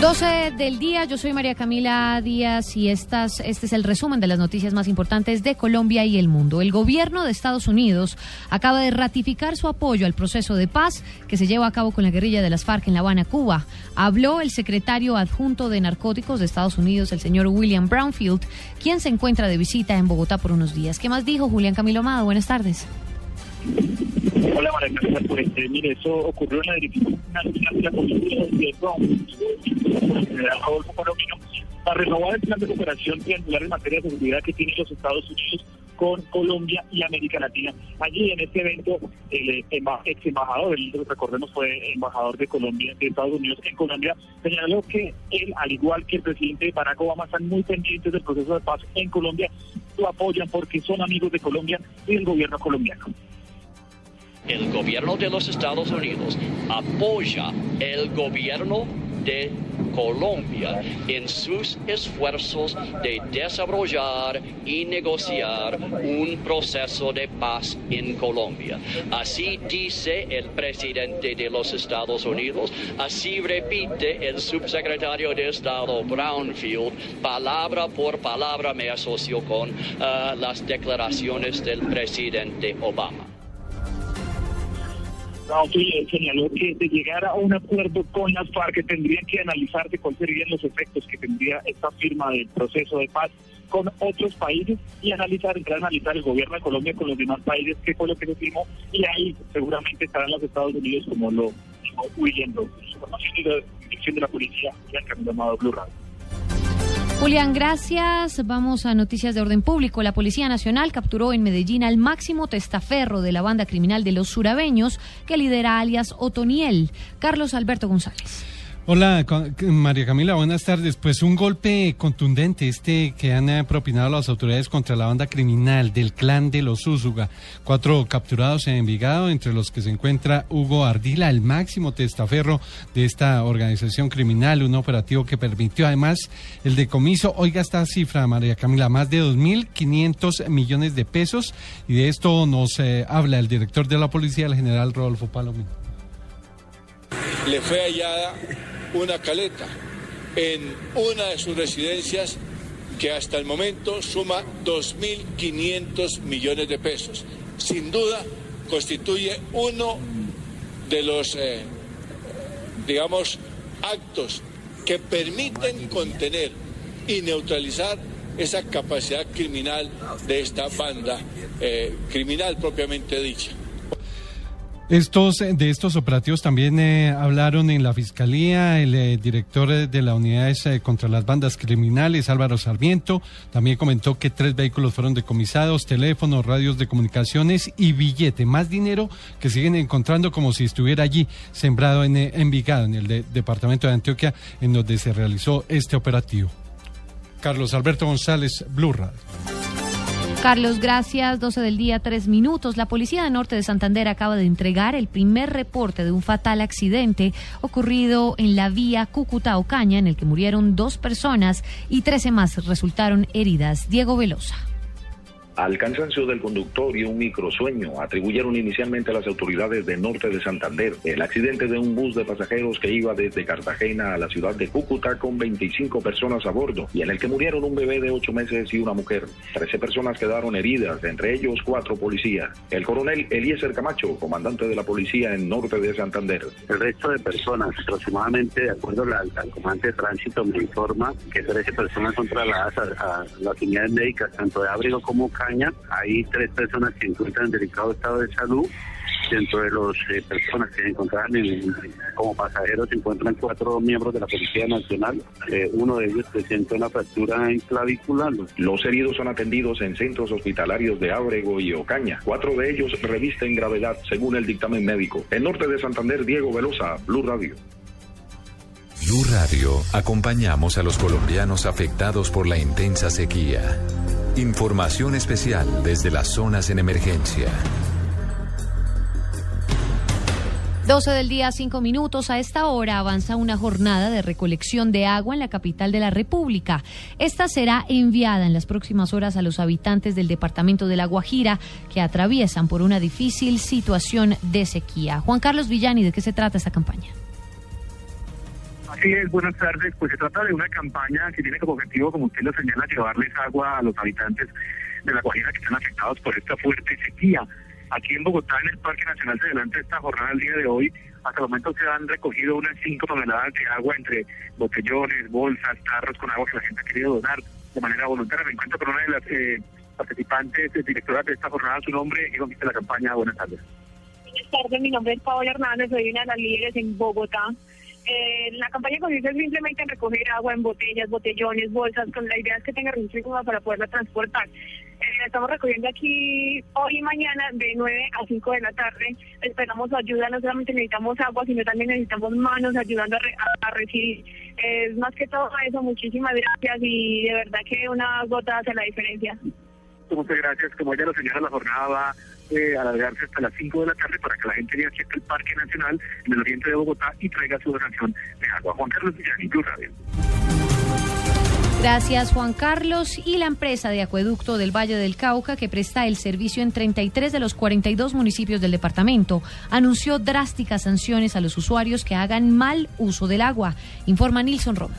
12 del día, yo soy María Camila Díaz y estas, este es el resumen de las noticias más importantes de Colombia y el mundo. El gobierno de Estados Unidos acaba de ratificar su apoyo al proceso de paz que se lleva a cabo con la guerrilla de las FARC en La Habana, Cuba. Habló el secretario adjunto de narcóticos de Estados Unidos, el señor William Brownfield, quien se encuentra de visita en Bogotá por unos días. ¿Qué más dijo Julián Camilo Amado? Buenas tardes. Hola María Camila, pues eh, mire, eso ocurrió en la Dirección de la Comisión de Rodolfo Palomino, para renovar el plan de cooperación triangular en materia de seguridad que tienen los Estados Unidos con Colombia y América Latina. Allí en este evento, el ex embajador, el recordemos fue embajador de Colombia, de Estados Unidos en Colombia, señaló que él, al igual que el presidente Barack Obama, están muy pendientes del proceso de paz en Colombia, lo apoyan porque son amigos de Colombia y del gobierno colombiano el gobierno de los Estados Unidos apoya el gobierno de Colombia en sus esfuerzos de desarrollar y negociar un proceso de paz en Colombia. Así dice el presidente de los Estados Unidos, así repite el subsecretario de Estado Brownfield, palabra por palabra me asocio con uh, las declaraciones del presidente Obama señaló que de llegar a un acuerdo con las FARC tendrían que analizarse cuáles serían los efectos que tendría esta firma del proceso de paz con otros países y analizar, entrar a analizar el gobierno de Colombia con los demás países, qué fue lo que se firmó, y ahí seguramente estarán los Estados Unidos como lo dijo William Información y la dirección de la policía, ya han llamado Blue Radio. Julián, gracias. Vamos a noticias de orden público. La Policía Nacional capturó en Medellín al máximo testaferro de la banda criminal de los surabeños que lidera alias Otoniel, Carlos Alberto González. Hola, María Camila, buenas tardes. Pues un golpe contundente este que han eh, propinado las autoridades contra la banda criminal del clan de los Úsuga. Cuatro capturados en Envigado, entre los que se encuentra Hugo Ardila, el máximo testaferro de esta organización criminal, un operativo que permitió además el decomiso, oiga esta cifra, María Camila, más de 2.500 millones de pesos. Y de esto nos eh, habla el director de la policía, el general Rodolfo Palomino. Le fue hallada una caleta en una de sus residencias que hasta el momento suma 2.500 millones de pesos. Sin duda constituye uno de los, eh, digamos, actos que permiten contener y neutralizar esa capacidad criminal de esta banda eh, criminal propiamente dicha. Estos, de estos operativos también eh, hablaron en la Fiscalía el eh, director de la Unidad eh, contra las Bandas Criminales, Álvaro Sarmiento. También comentó que tres vehículos fueron decomisados, teléfonos, radios de comunicaciones y billete. Más dinero que siguen encontrando como si estuviera allí sembrado en Envigado, en el departamento de Antioquia, en donde se realizó este operativo. Carlos Alberto González, Blue. Carlos, gracias. 12 del día, tres minutos. La Policía de Norte de Santander acaba de entregar el primer reporte de un fatal accidente ocurrido en la vía Cúcuta-Ocaña, en el que murieron dos personas y 13 más resultaron heridas. Diego Velosa. Al cansancio del conductor y un microsueño atribuyeron inicialmente a las autoridades de norte de Santander el accidente de un bus de pasajeros que iba desde Cartagena a la ciudad de Cúcuta con 25 personas a bordo y en el que murieron un bebé de 8 meses y una mujer. 13 personas quedaron heridas, entre ellos cuatro policías. El coronel Eliezer Camacho, comandante de la policía en norte de Santander. El resto de personas, aproximadamente, de acuerdo al, comandante de tránsito, me informa que 13 personas son trasladadas a, a las unidades médicas, tanto de abrigo como hay tres personas que encuentran en delicado estado de salud. Dentro de las eh, personas que se encontraban como pasajeros se encuentran cuatro miembros de la Policía Nacional. Eh, uno de ellos presenta una fractura en clavícula. Los heridos son atendidos en centros hospitalarios de Ábrego y Ocaña. Cuatro de ellos revisten gravedad según el dictamen médico. En norte de Santander, Diego Velosa, Blue Radio. Blue Radio, acompañamos a los colombianos afectados por la intensa sequía. Información especial desde las zonas en emergencia. 12 del día, 5 minutos. A esta hora avanza una jornada de recolección de agua en la capital de la República. Esta será enviada en las próximas horas a los habitantes del departamento de La Guajira que atraviesan por una difícil situación de sequía. Juan Carlos Villani, ¿de qué se trata esta campaña? Así es, buenas tardes. Pues se trata de una campaña que tiene como objetivo, como usted lo señala, llevarles agua a los habitantes de La Guajira que están afectados por esta fuerte sequía. Aquí en Bogotá, en el Parque Nacional, se adelanta esta jornada el día de hoy. Hasta el momento se han recogido unas 5 toneladas de agua entre botellones, bolsas, tarros con agua que la gente ha querido donar de manera voluntaria. Me encuentro con una de las eh, participantes, directoras de esta jornada. Su nombre y consiste la campaña. Buenas tardes. Buenas tardes, mi nombre es Paola Hernández, soy una de las líderes en Bogotá. Eh, la campaña consiste simplemente en recoger agua en botellas, botellones, bolsas, con la idea es que tenga registro para poderla transportar. Eh, estamos recogiendo aquí hoy y mañana de 9 a 5 de la tarde. Esperamos ayuda, no solamente necesitamos agua, sino también necesitamos manos ayudando a, recibir. Es más que todo eso, muchísimas gracias y de verdad que una gota hace la diferencia. Muchas gracias. Como ya lo señala, la jornada va eh, alargarse hasta las 5 de la tarde para que la gente llegue aquí el Parque Nacional en el oriente de Bogotá y traiga su donación de agua. Juan Carlos Villani, Radio. Gracias, Juan Carlos. Y la empresa de acueducto del Valle del Cauca, que presta el servicio en 33 de los 42 municipios del departamento, anunció drásticas sanciones a los usuarios que hagan mal uso del agua, informa Nilson Roma.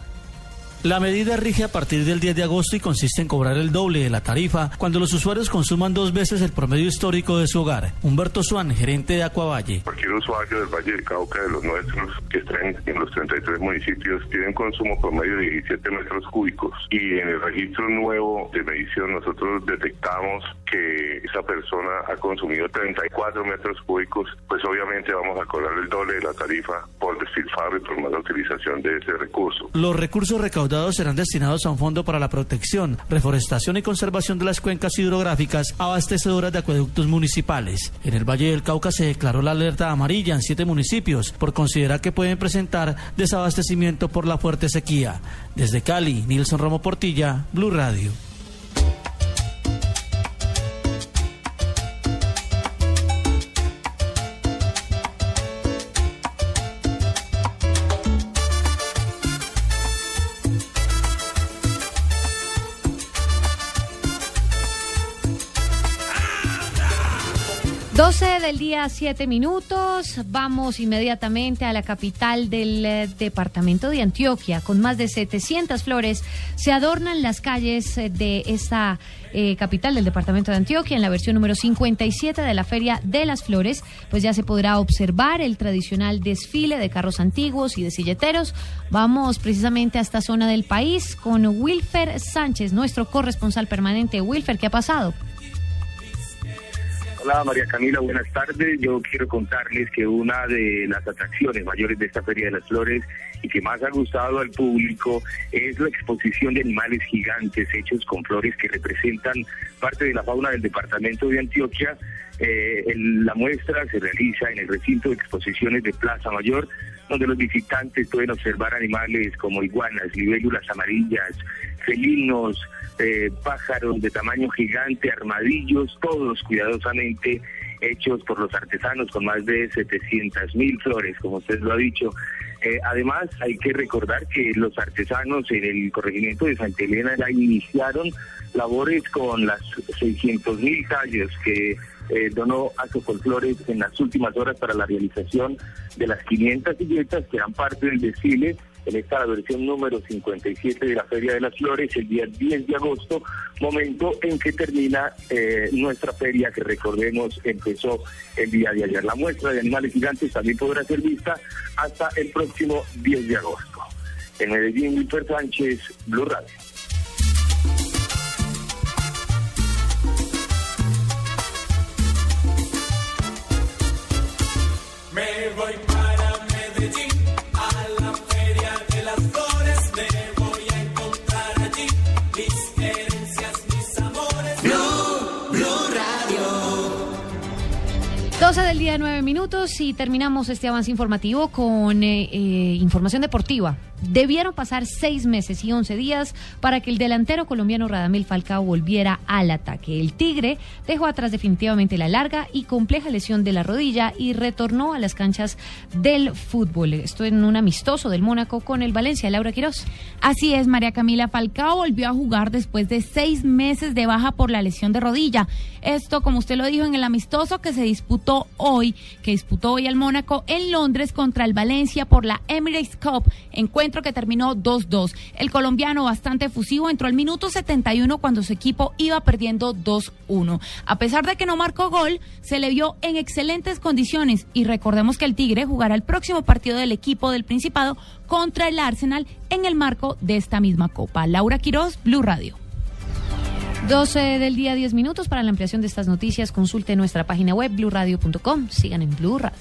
La medida rige a partir del 10 de agosto y consiste en cobrar el doble de la tarifa cuando los usuarios consuman dos veces el promedio histórico de su hogar. Humberto Suán, gerente de Acuavalle. Cualquier usuario del Valle del Cauca, de los nuestros, que estén en los 33 municipios, tiene un consumo promedio de 17 metros cúbicos. Y en el registro nuevo de medición nosotros detectamos que esa persona ha consumido 34 metros cúbicos, pues obviamente vamos a cobrar el doble de la tarifa por despilfarro y por mala utilización de ese recurso. Los recursos recaudados serán destinados a un fondo para la protección, reforestación y conservación de las cuencas hidrográficas abastecedoras de acueductos municipales. En el Valle del Cauca se declaró la alerta amarilla en siete municipios por considerar que pueden presentar desabastecimiento por la fuerte sequía. Desde Cali, Nilson Romo Portilla, Blue Radio. 12 del día, 7 minutos. Vamos inmediatamente a la capital del eh, departamento de Antioquia. Con más de 700 flores se adornan las calles eh, de esta eh, capital del departamento de Antioquia. En la versión número 57 de la Feria de las Flores, pues ya se podrá observar el tradicional desfile de carros antiguos y de silleteros. Vamos precisamente a esta zona del país con Wilfer Sánchez, nuestro corresponsal permanente. Wilfer, ¿qué ha pasado? Hola María Camila, buenas tardes. Yo quiero contarles que una de las atracciones mayores de esta Feria de las Flores y que más ha gustado al público es la exposición de animales gigantes hechos con flores que representan parte de la fauna del departamento de Antioquia. Eh, la muestra se realiza en el recinto de exposiciones de Plaza Mayor, donde los visitantes pueden observar animales como iguanas, libélulas amarillas, felinos, eh, pájaros de tamaño gigante, armadillos, todos cuidadosamente hechos por los artesanos con más de 700 mil flores, como usted lo ha dicho. Eh, además, hay que recordar que los artesanos en el corregimiento de Santa Elena ya iniciaron labores con las 600 mil tallos que eh, donó a Flores en las últimas horas para la realización de las 500 silletas que eran parte del desfile en esta versión número 57 de la Feria de las Flores el día 10 de agosto, momento en que termina eh, nuestra feria que recordemos empezó el día de ayer. La muestra de animales gigantes también podrá ser vista hasta el próximo 10 de agosto. En Medellín, Wilfer Sánchez, Blue Radio. 12 del día, 9 minutos y terminamos este avance informativo con eh, eh, información deportiva. Debieron pasar seis meses y once días para que el delantero colombiano Radamel Falcao volviera al ataque. El Tigre dejó atrás definitivamente la larga y compleja lesión de la rodilla y retornó a las canchas del fútbol. Esto en un amistoso del Mónaco con el Valencia. Laura Quirós. Así es, María Camila Falcao volvió a jugar después de seis meses de baja por la lesión de rodilla. Esto, como usted lo dijo, en el amistoso que se disputó hoy, que disputó hoy el Mónaco en Londres contra el Valencia por la Emirates Cup, que terminó 2-2. El colombiano bastante efusivo entró al minuto 71 cuando su equipo iba perdiendo 2-1. A pesar de que no marcó gol, se le vio en excelentes condiciones y recordemos que el Tigre jugará el próximo partido del equipo del Principado contra el Arsenal en el marco de esta misma copa. Laura Quiroz, Blue Radio. 12 del día, 10 minutos. Para la ampliación de estas noticias, consulte nuestra página web, blurradio.com. Sigan en Blue Radio.